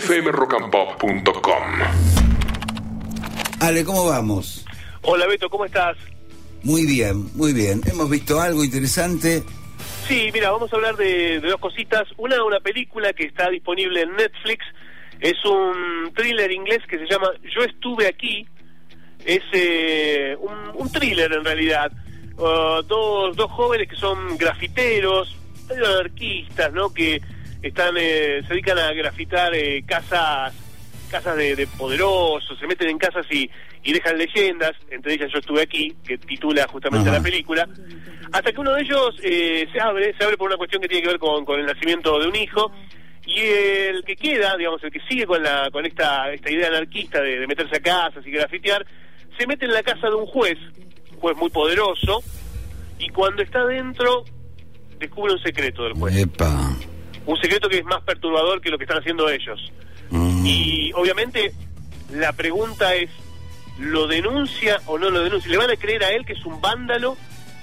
fmrockandpop.com. Ale, ¿cómo vamos? Hola Beto, ¿cómo estás? Muy bien, muy bien. Hemos visto algo interesante. Sí, mira, vamos a hablar de, de dos cositas. Una, una película que está disponible en Netflix. Es un thriller inglés que se llama Yo estuve aquí. Es eh, un, un thriller en realidad. Uh, dos, dos jóvenes que son grafiteros, anarquistas, ¿no? Que están eh, se dedican a grafitar eh, casas casas de, de poderosos, se meten en casas y, y dejan leyendas, entre ellas yo estuve aquí, que titula justamente Ajá. la película, hasta que uno de ellos eh, se abre, se abre por una cuestión que tiene que ver con, con el nacimiento de un hijo, y el que queda, digamos, el que sigue con la con esta, esta idea anarquista de, de meterse a casas y grafitear, se mete en la casa de un juez, un juez muy poderoso, y cuando está dentro descubre un secreto del juez, Epa. Un secreto que es más perturbador que lo que están haciendo ellos. Mm. Y obviamente la pregunta es, ¿lo denuncia o no lo denuncia? ¿Le van a creer a él que es un vándalo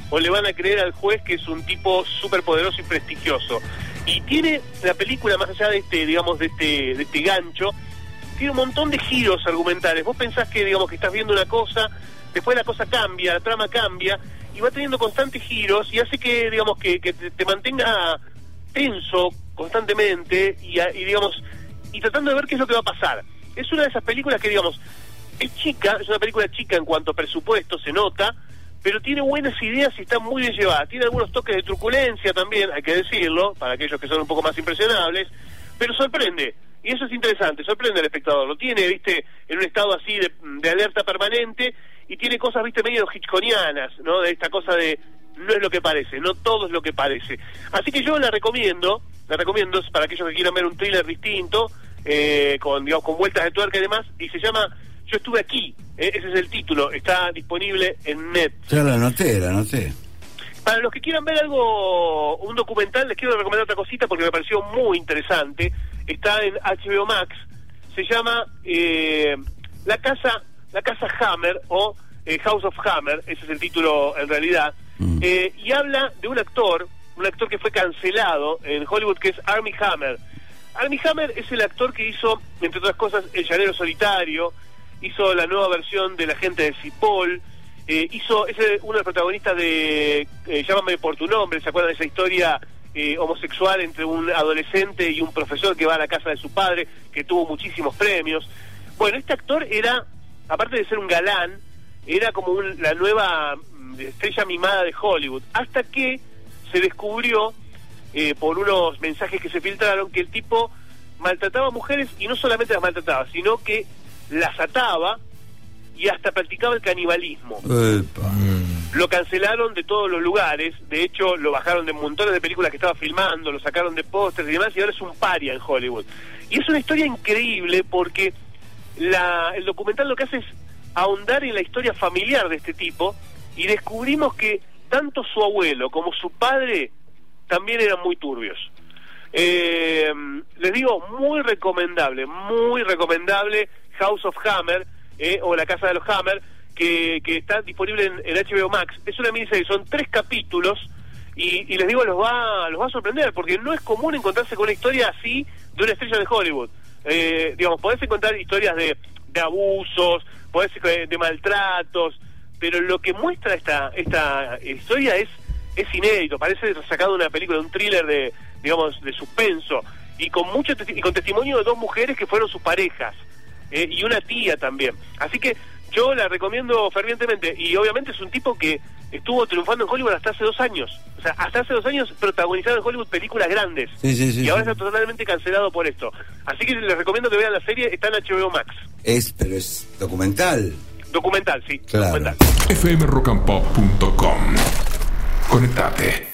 o le van a creer al juez que es un tipo súper poderoso y prestigioso? Y tiene la película, más allá de este, digamos, de este, de este gancho, tiene un montón de giros argumentales. Vos pensás que, digamos, que estás viendo una cosa, después la cosa cambia, la trama cambia, y va teniendo constantes giros y hace que, digamos, que, que te, te mantenga tenso constantemente y, y, digamos, y tratando de ver qué es lo que va a pasar. Es una de esas películas que, digamos, es chica, es una película chica en cuanto a presupuesto, se nota, pero tiene buenas ideas y está muy bien llevada. Tiene algunos toques de truculencia también, hay que decirlo, para aquellos que son un poco más impresionables, pero sorprende. Y eso es interesante, sorprende al espectador. Lo tiene, viste, en un estado así de, de alerta permanente y tiene cosas, viste, medio hitchconianas, ¿no? De esta cosa de no es lo que parece, no todo es lo que parece. Así que yo la recomiendo, la recomiendo para aquellos que quieran ver un thriller distinto, eh, con, digamos, con vueltas de tuerca y demás, y se llama Yo estuve aquí, eh, ese es el título, está disponible en net. Ya la anoté, la anoté. Para los que quieran ver algo, un documental, les quiero recomendar otra cosita porque me pareció muy interesante. Está en HBO Max. Se llama eh, La Casa La Casa Hammer o eh, House of Hammer. Ese es el título en realidad. Mm. Eh, y habla de un actor, un actor que fue cancelado en Hollywood que es Armie Hammer. Armie Hammer es el actor que hizo, entre otras cosas, El Llanero Solitario, hizo la nueva versión de La Gente de Cipoll, eh, hizo, es uno de los protagonistas de eh, Llámame por tu nombre, ¿se acuerdan de esa historia eh, homosexual entre un adolescente y un profesor que va a la casa de su padre, que tuvo muchísimos premios? Bueno, este actor era, aparte de ser un galán, era como un- la nueva estrella mimada de Hollywood, hasta que se descubrió eh, por unos mensajes que se filtraron que el tipo maltrataba a mujeres y no solamente las maltrataba, sino que las ataba y hasta practicaba el canibalismo. Epa. Lo cancelaron de todos los lugares, de hecho lo bajaron de montones de películas que estaba filmando, lo sacaron de pósters y demás y ahora es un paria en Hollywood. Y es una historia increíble porque la, el documental lo que hace es ahondar en la historia familiar de este tipo y descubrimos que tanto su abuelo como su padre también eran muy turbios. Eh, les digo, muy recomendable, muy recomendable House of Hammer eh, o La Casa de los Hammer, que, que está disponible en, en HBO Max. Es una miniserie, son tres capítulos y, y les digo, los va, los va a sorprender porque no es común encontrarse con una historia así de una estrella de Hollywood. Eh, digamos, podés encontrar historias de, de abusos, podés eh, de maltratos, pero lo que muestra esta esta historia es es inédito, parece sacado de una película, de un thriller de digamos de suspenso y con mucho y con testimonio de dos mujeres que fueron sus parejas eh, y una tía también. Así que yo la recomiendo fervientemente y obviamente es un tipo que estuvo triunfando en Hollywood hasta hace dos años. O sea, hasta hace dos años protagonizado en Hollywood películas grandes. Sí, sí, sí, y ahora está totalmente cancelado por esto. Así que les recomiendo que vean la serie, está en HBO Max. Es, pero es documental. Documental, sí. Claro. Documental. fmrockandpop.com. Conectate.